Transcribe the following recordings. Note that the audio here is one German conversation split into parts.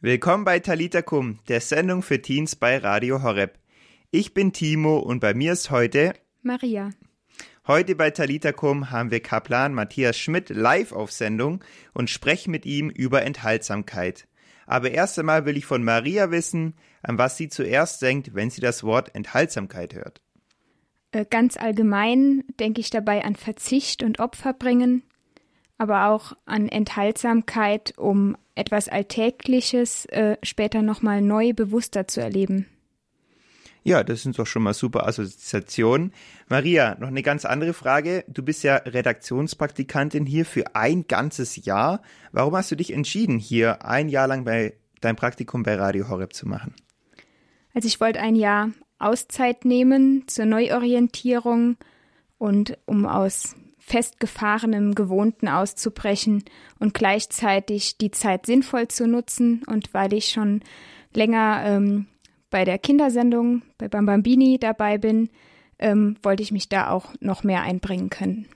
Willkommen bei Talita Kum, der Sendung für Teens bei Radio Horeb. Ich bin Timo und bei mir ist heute Maria. Heute bei Talita Kum haben wir Kaplan Matthias Schmidt live auf Sendung und sprechen mit ihm über Enthaltsamkeit. Aber erst einmal will ich von Maria wissen, an was sie zuerst denkt, wenn sie das Wort Enthaltsamkeit hört. Äh, ganz allgemein denke ich dabei an Verzicht und Opfer bringen, aber auch an Enthaltsamkeit, um etwas Alltägliches äh, später nochmal neu bewusster zu erleben. Ja, das sind doch schon mal super Assoziationen. Maria, noch eine ganz andere Frage. Du bist ja Redaktionspraktikantin hier für ein ganzes Jahr. Warum hast du dich entschieden, hier ein Jahr lang bei dein Praktikum bei Radio Horeb zu machen? Also ich wollte ein Jahr Auszeit nehmen zur Neuorientierung und um aus festgefahrenem Gewohnten auszubrechen und gleichzeitig die Zeit sinnvoll zu nutzen. Und weil ich schon länger ähm, bei der Kindersendung bei Bambambini dabei bin, ähm, wollte ich mich da auch noch mehr einbringen können.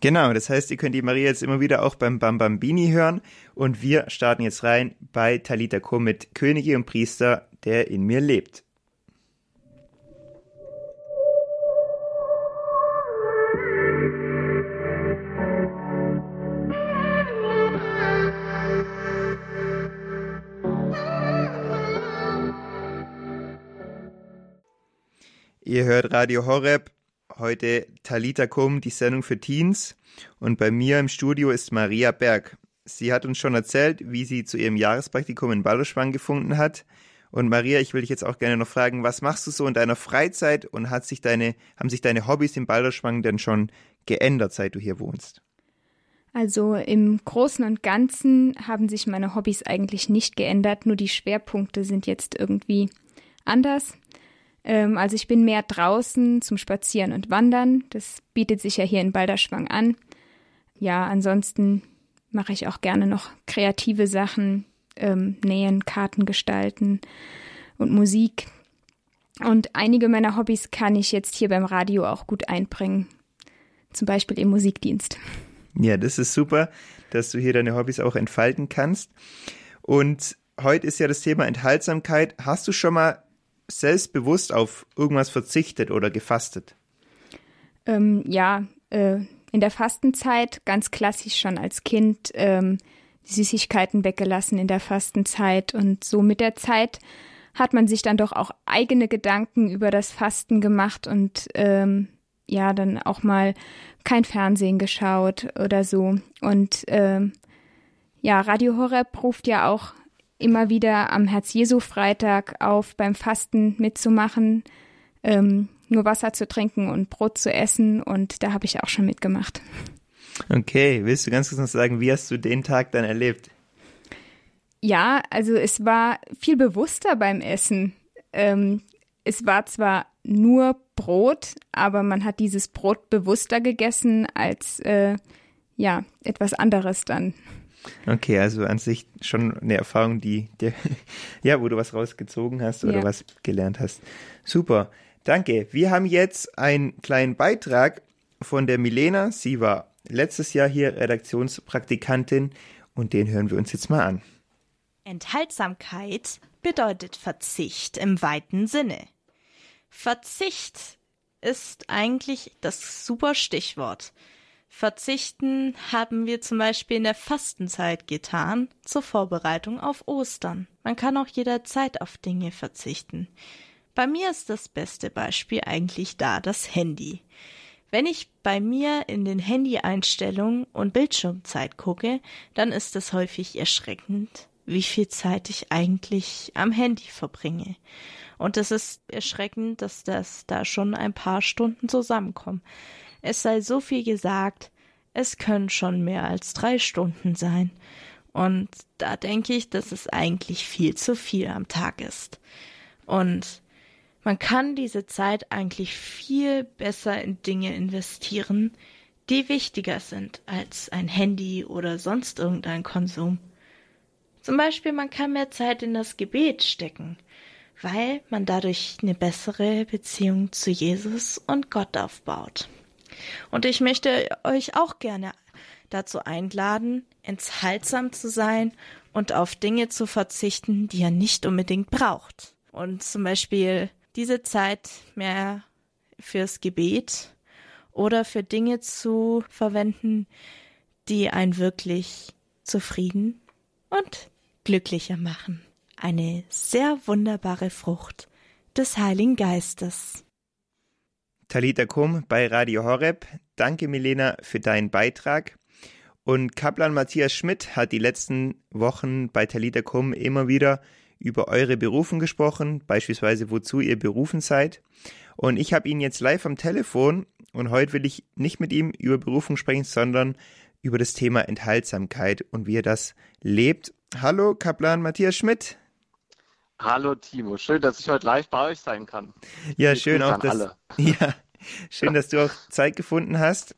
Genau, das heißt, ihr könnt die Maria jetzt immer wieder auch beim Bambambini hören und wir starten jetzt rein bei Talita Kum mit Könige und Priester, der in mir lebt. Ihr hört Radio Horeb, heute Talita Kum, die Sendung für Teens. Und bei mir im Studio ist Maria Berg. Sie hat uns schon erzählt, wie sie zu ihrem Jahrespraktikum in Balderschwang gefunden hat. Und Maria, ich will dich jetzt auch gerne noch fragen, was machst du so in deiner Freizeit und hat sich deine, haben sich deine Hobbys in Balderschwang denn schon geändert, seit du hier wohnst? Also im Großen und Ganzen haben sich meine Hobbys eigentlich nicht geändert, nur die Schwerpunkte sind jetzt irgendwie anders. Ähm, also ich bin mehr draußen zum Spazieren und Wandern. Das bietet sich ja hier in Balderschwang an. Ja, ansonsten mache ich auch gerne noch kreative Sachen, ähm, Nähen, Karten gestalten und Musik. Und einige meiner Hobbys kann ich jetzt hier beim Radio auch gut einbringen. Zum Beispiel im Musikdienst. Ja, das ist super, dass du hier deine Hobbys auch entfalten kannst. Und heute ist ja das Thema Enthaltsamkeit. Hast du schon mal selbstbewusst auf irgendwas verzichtet oder gefastet? Ähm, ja, äh, in der Fastenzeit ganz klassisch schon als Kind ähm, Süßigkeiten weggelassen in der Fastenzeit und so mit der Zeit hat man sich dann doch auch eigene Gedanken über das Fasten gemacht und ähm, ja dann auch mal kein Fernsehen geschaut oder so und ähm, ja Radio Horeb ruft ja auch immer wieder am Herz-Jesu-Freitag auf, beim Fasten mitzumachen, ähm, nur Wasser zu trinken und Brot zu essen. Und da habe ich auch schon mitgemacht. Okay, willst du ganz kurz noch sagen, wie hast du den Tag dann erlebt? Ja, also es war viel bewusster beim Essen. Ähm, es war zwar nur Brot, aber man hat dieses Brot bewusster gegessen als äh, ja etwas anderes dann. Okay, also an sich schon eine Erfahrung, die, die ja, wo du was rausgezogen hast oder ja. was gelernt hast. Super, danke. Wir haben jetzt einen kleinen Beitrag von der Milena. Sie war letztes Jahr hier Redaktionspraktikantin und den hören wir uns jetzt mal an. Enthaltsamkeit bedeutet Verzicht im weiten Sinne. Verzicht ist eigentlich das super Stichwort. Verzichten haben wir zum Beispiel in der Fastenzeit getan, zur Vorbereitung auf Ostern. Man kann auch jederzeit auf Dinge verzichten. Bei mir ist das beste Beispiel eigentlich da das Handy. Wenn ich bei mir in den Handy-Einstellungen und Bildschirmzeit gucke, dann ist es häufig erschreckend, wie viel Zeit ich eigentlich am Handy verbringe. Und es ist erschreckend, dass das da schon ein paar Stunden zusammenkommen. Es sei so viel gesagt, es können schon mehr als drei Stunden sein. Und da denke ich, dass es eigentlich viel zu viel am Tag ist. Und man kann diese Zeit eigentlich viel besser in Dinge investieren, die wichtiger sind als ein Handy oder sonst irgendein Konsum. Zum Beispiel, man kann mehr Zeit in das Gebet stecken, weil man dadurch eine bessere Beziehung zu Jesus und Gott aufbaut. Und ich möchte euch auch gerne dazu einladen, enthaltsam zu sein und auf Dinge zu verzichten, die er nicht unbedingt braucht. Und zum Beispiel diese Zeit mehr fürs Gebet oder für Dinge zu verwenden, die einen wirklich zufrieden und glücklicher machen. Eine sehr wunderbare Frucht des Heiligen Geistes. Talita Kum bei Radio Horeb. Danke, Milena, für deinen Beitrag. Und Kaplan Matthias Schmidt hat die letzten Wochen bei Talita Kum immer wieder über eure Berufen gesprochen, beispielsweise wozu ihr berufen seid. Und ich habe ihn jetzt live am Telefon und heute will ich nicht mit ihm über Berufung sprechen, sondern über das Thema Enthaltsamkeit und wie er das lebt. Hallo, Kaplan Matthias Schmidt. Hallo Timo, schön, dass ich heute live bei euch sein kann. Ja, ich schön auch, dass, ja, schön, dass du auch Zeit gefunden hast.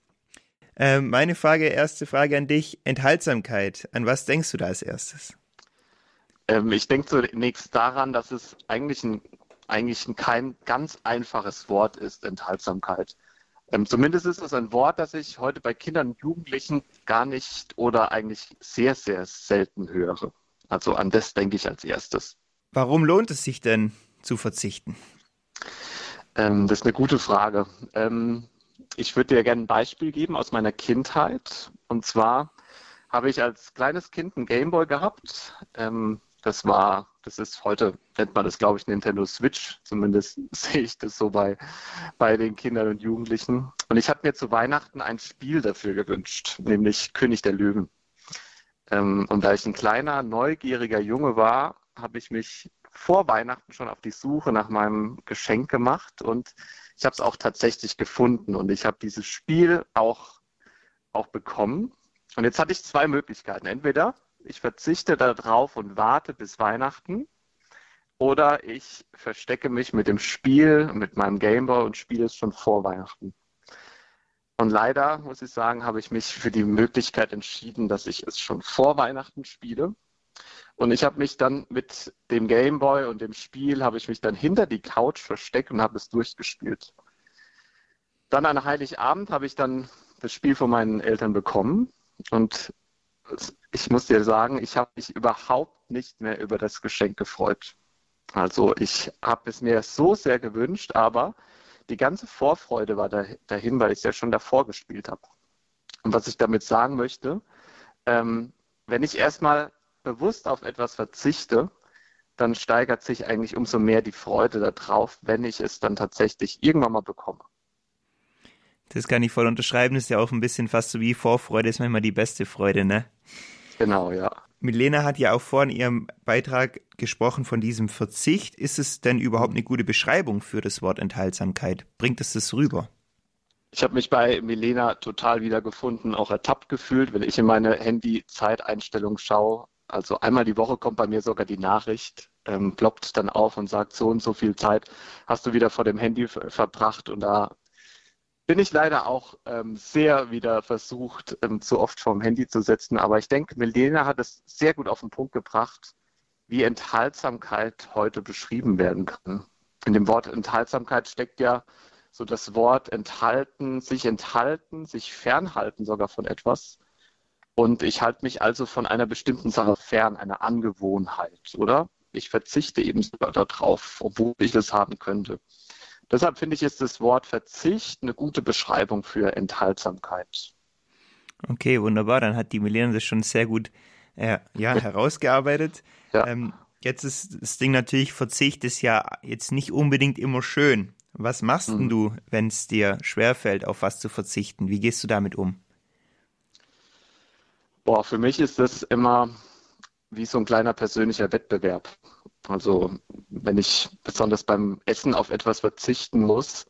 Ähm, meine Frage, erste Frage an dich, Enthaltsamkeit. An was denkst du da als erstes? Ähm, ich denke zunächst daran, dass es eigentlich ein, eigentlich ein kein ganz einfaches Wort ist, Enthaltsamkeit. Ähm, zumindest ist es ein Wort, das ich heute bei Kindern und Jugendlichen gar nicht oder eigentlich sehr, sehr selten höre. Also an das denke ich als erstes. Warum lohnt es sich denn zu verzichten? Ähm, das ist eine gute Frage. Ähm, ich würde dir gerne ein Beispiel geben aus meiner Kindheit. Und zwar habe ich als kleines Kind einen Gameboy gehabt. Ähm, das war, das ist heute, nennt man das, glaube ich, Nintendo Switch. Zumindest sehe ich das so bei, bei den Kindern und Jugendlichen. Und ich habe mir zu Weihnachten ein Spiel dafür gewünscht, nämlich König der Löwen. Ähm, und da ich ein kleiner, neugieriger Junge war, habe ich mich vor Weihnachten schon auf die Suche nach meinem Geschenk gemacht und ich habe es auch tatsächlich gefunden und ich habe dieses Spiel auch, auch bekommen. Und jetzt hatte ich zwei Möglichkeiten. Entweder ich verzichte darauf und warte bis Weihnachten oder ich verstecke mich mit dem Spiel, mit meinem Gameboy und spiele es schon vor Weihnachten. Und leider, muss ich sagen, habe ich mich für die Möglichkeit entschieden, dass ich es schon vor Weihnachten spiele. Und ich habe mich dann mit dem Gameboy und dem Spiel, habe ich mich dann hinter die Couch versteckt und habe es durchgespielt. Dann an Heiligabend habe ich dann das Spiel von meinen Eltern bekommen. Und ich muss dir sagen, ich habe mich überhaupt nicht mehr über das Geschenk gefreut. Also ich habe es mir so sehr gewünscht, aber die ganze Vorfreude war dahin, weil ich es ja schon davor gespielt habe. Und was ich damit sagen möchte, ähm, wenn ich erstmal bewusst auf etwas verzichte, dann steigert sich eigentlich umso mehr die Freude darauf, wenn ich es dann tatsächlich irgendwann mal bekomme. Das kann ich voll unterschreiben. Das ist ja auch ein bisschen fast so wie Vorfreude ist manchmal die beste Freude, ne? Genau, ja. Milena hat ja auch vorhin in ihrem Beitrag gesprochen von diesem Verzicht. Ist es denn überhaupt eine gute Beschreibung für das Wort Enthaltsamkeit? Bringt es das rüber? Ich habe mich bei Milena total wiedergefunden, auch ertappt gefühlt, wenn ich in meine Handy-Zeiteinstellung schaue. Also einmal die Woche kommt bei mir sogar die Nachricht, ähm, ploppt dann auf und sagt, so und so viel Zeit hast du wieder vor dem Handy verbracht. Und da bin ich leider auch ähm, sehr wieder versucht, ähm, zu oft vorm Handy zu setzen. Aber ich denke, Milena hat es sehr gut auf den Punkt gebracht, wie Enthaltsamkeit heute beschrieben werden kann. In dem Wort Enthaltsamkeit steckt ja so das Wort enthalten, sich enthalten, sich fernhalten sogar von etwas. Und ich halte mich also von einer bestimmten Sache fern, einer Angewohnheit, oder? Ich verzichte eben sogar darauf, obwohl ich es haben könnte. Deshalb finde ich, ist das Wort Verzicht eine gute Beschreibung für Enthaltsamkeit. Okay, wunderbar. Dann hat die Milena das schon sehr gut äh, ja, herausgearbeitet. Ja. Ähm, jetzt ist das Ding natürlich, Verzicht ist ja jetzt nicht unbedingt immer schön. Was machst mhm. du, wenn es dir schwerfällt, auf was zu verzichten? Wie gehst du damit um? Boah, für mich ist das immer wie so ein kleiner persönlicher Wettbewerb. Also wenn ich besonders beim Essen auf etwas verzichten muss,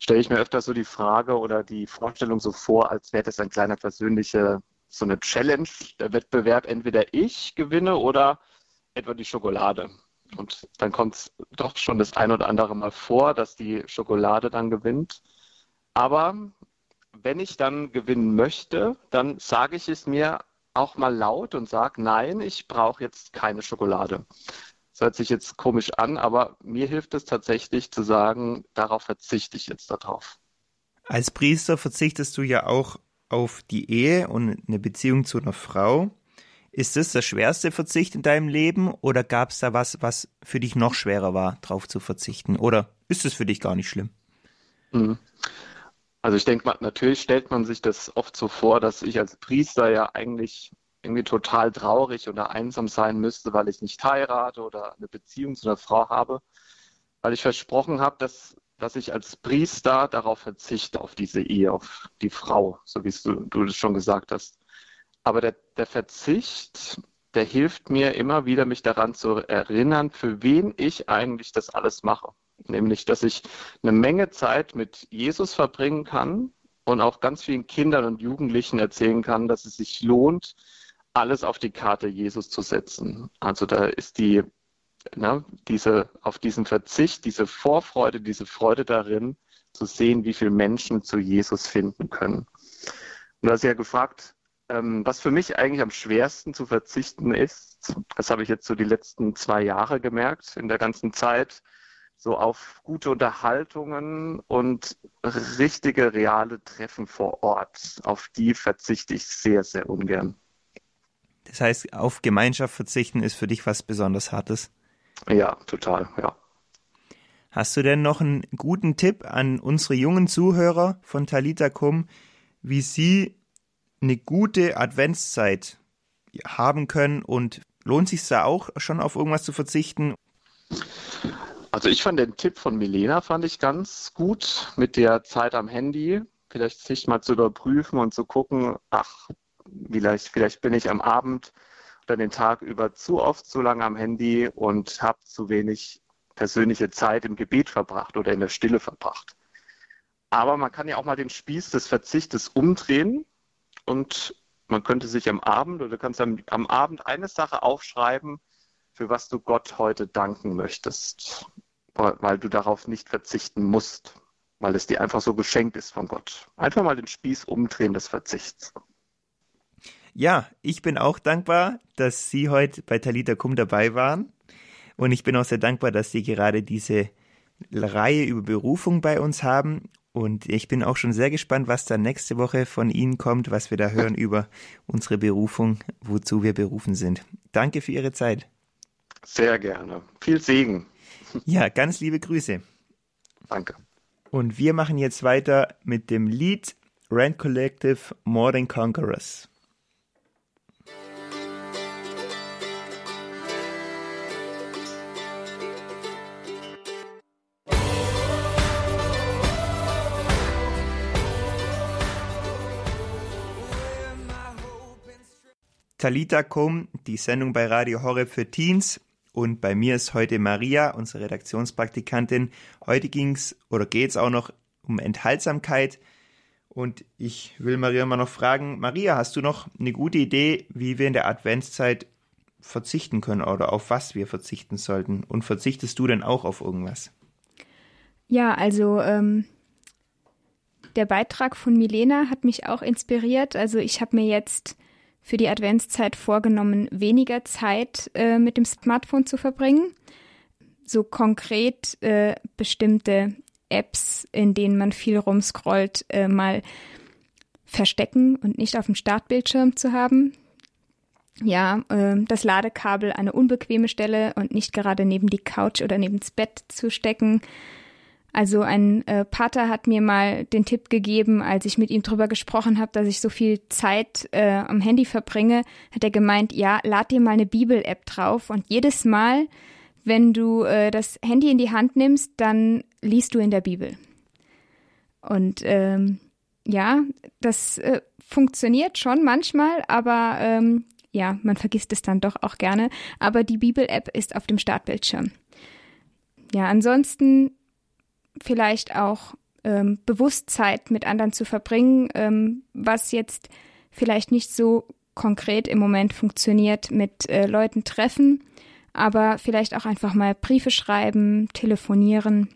stelle ich mir öfter so die Frage oder die Vorstellung so vor, als wäre das ein kleiner persönlicher, so eine Challenge, der Wettbewerb, entweder ich gewinne oder etwa die Schokolade. Und dann kommt es doch schon das ein oder andere Mal vor, dass die Schokolade dann gewinnt. Aber wenn ich dann gewinnen möchte, dann sage ich es mir auch mal laut und sage, nein, ich brauche jetzt keine Schokolade. Das hört sich jetzt komisch an, aber mir hilft es tatsächlich zu sagen, darauf verzichte ich jetzt darauf. Als Priester verzichtest du ja auch auf die Ehe und eine Beziehung zu einer Frau. Ist das der schwerste Verzicht in deinem Leben oder gab es da was, was für dich noch schwerer war, drauf zu verzichten? Oder ist es für dich gar nicht schlimm? Mhm. Also ich denke mal, natürlich stellt man sich das oft so vor, dass ich als Priester ja eigentlich irgendwie total traurig oder einsam sein müsste, weil ich nicht heirate oder eine Beziehung zu einer Frau habe, weil ich versprochen habe, dass, dass ich als Priester darauf verzichte, auf diese Ehe, auf die Frau, so wie du, du das schon gesagt hast. Aber der, der Verzicht, der hilft mir immer wieder, mich daran zu erinnern, für wen ich eigentlich das alles mache. Nämlich, dass ich eine Menge Zeit mit Jesus verbringen kann und auch ganz vielen Kindern und Jugendlichen erzählen kann, dass es sich lohnt, alles auf die Karte Jesus zu setzen. Also da ist die, ne, diese, auf diesen Verzicht, diese Vorfreude, diese Freude darin, zu sehen, wie viele Menschen zu Jesus finden können. Und du hast ja gefragt, ähm, was für mich eigentlich am schwersten zu verzichten ist, das habe ich jetzt so die letzten zwei Jahre gemerkt, in der ganzen Zeit, so auf gute Unterhaltungen und richtige, reale Treffen vor Ort. Auf die verzichte ich sehr, sehr ungern. Das heißt, auf Gemeinschaft verzichten ist für dich was besonders Hartes? Ja, total, ja. Hast du denn noch einen guten Tipp an unsere jungen Zuhörer von Talita Kum, wie sie eine gute Adventszeit haben können und lohnt sich da auch schon auf irgendwas zu verzichten? Also ich fand den Tipp von Milena fand ich ganz gut mit der Zeit am Handy. Vielleicht sich mal zu überprüfen und zu gucken, ach, vielleicht, vielleicht bin ich am Abend oder den Tag über zu oft zu lange am Handy und habe zu wenig persönliche Zeit im Gebet verbracht oder in der Stille verbracht. Aber man kann ja auch mal den Spieß des Verzichtes umdrehen und man könnte sich am Abend oder kannst am, am Abend eine Sache aufschreiben, für was du Gott heute danken möchtest, weil du darauf nicht verzichten musst, weil es dir einfach so geschenkt ist von Gott. Einfach mal den Spieß umdrehen des Verzichts. Ja, ich bin auch dankbar, dass Sie heute bei Talita Kum dabei waren. Und ich bin auch sehr dankbar, dass Sie gerade diese Reihe über Berufung bei uns haben. Und ich bin auch schon sehr gespannt, was da nächste Woche von Ihnen kommt, was wir da hören über unsere Berufung, wozu wir berufen sind. Danke für Ihre Zeit. Sehr gerne. Viel Segen. Ja, ganz liebe Grüße. Danke. Und wir machen jetzt weiter mit dem Lied Rand Collective More Than Conquerors. Talita Kum, die Sendung bei Radio Horeb für Teens. Und bei mir ist heute Maria, unsere Redaktionspraktikantin. Heute ging's oder geht's auch noch um Enthaltsamkeit. Und ich will Maria mal noch fragen, Maria, hast du noch eine gute Idee, wie wir in der Adventszeit verzichten können oder auf was wir verzichten sollten? Und verzichtest du denn auch auf irgendwas? Ja, also ähm, der Beitrag von Milena hat mich auch inspiriert. Also ich habe mir jetzt für die Adventszeit vorgenommen, weniger Zeit äh, mit dem Smartphone zu verbringen. So konkret äh, bestimmte Apps, in denen man viel rumscrollt, äh, mal verstecken und nicht auf dem Startbildschirm zu haben. Ja, äh, das Ladekabel an eine unbequeme Stelle und nicht gerade neben die Couch oder neben das Bett zu stecken. Also ein äh, Pater hat mir mal den Tipp gegeben, als ich mit ihm drüber gesprochen habe, dass ich so viel Zeit äh, am Handy verbringe, hat er gemeint, ja, lad dir mal eine Bibel-App drauf und jedes Mal, wenn du äh, das Handy in die Hand nimmst, dann liest du in der Bibel. Und ähm, ja, das äh, funktioniert schon manchmal, aber ähm, ja, man vergisst es dann doch auch gerne. Aber die Bibel-App ist auf dem Startbildschirm. Ja, ansonsten vielleicht auch ähm, Bewusstsein mit anderen zu verbringen, ähm, was jetzt vielleicht nicht so konkret im Moment funktioniert mit äh, Leuten treffen, aber vielleicht auch einfach mal Briefe schreiben, telefonieren.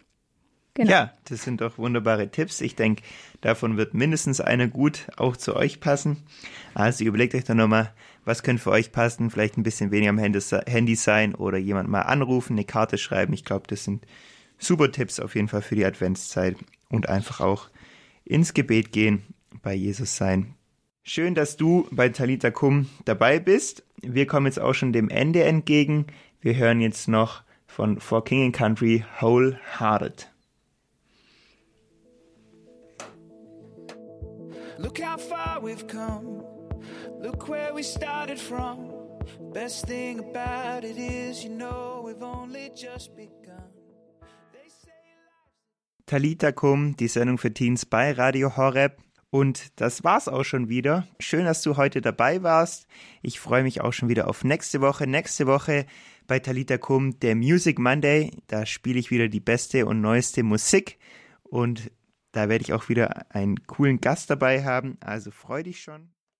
Genau. Ja, das sind doch wunderbare Tipps. Ich denke, davon wird mindestens einer gut auch zu euch passen. Also überlegt euch doch nochmal, was könnte für euch passen? Vielleicht ein bisschen weniger am Handy sein oder jemand mal anrufen, eine Karte schreiben. Ich glaube, das sind super Tipps auf jeden Fall für die Adventszeit und einfach auch ins Gebet gehen, bei Jesus sein. Schön, dass du bei Talita Kum dabei bist wir kommen jetzt auch schon dem Ende entgegen. Wir hören jetzt noch von For King and Country Wholehearted. Look how far we've come. Look where we started from. Best thing about it is, you know, we've only just begun. Talita Kum, die Sendung für Teens bei Radio Horeb. Und das war's auch schon wieder. Schön, dass du heute dabei warst. Ich freue mich auch schon wieder auf nächste Woche. Nächste Woche bei Talita Kum, der Music Monday. Da spiele ich wieder die beste und neueste Musik. Und da werde ich auch wieder einen coolen Gast dabei haben. Also freu dich schon.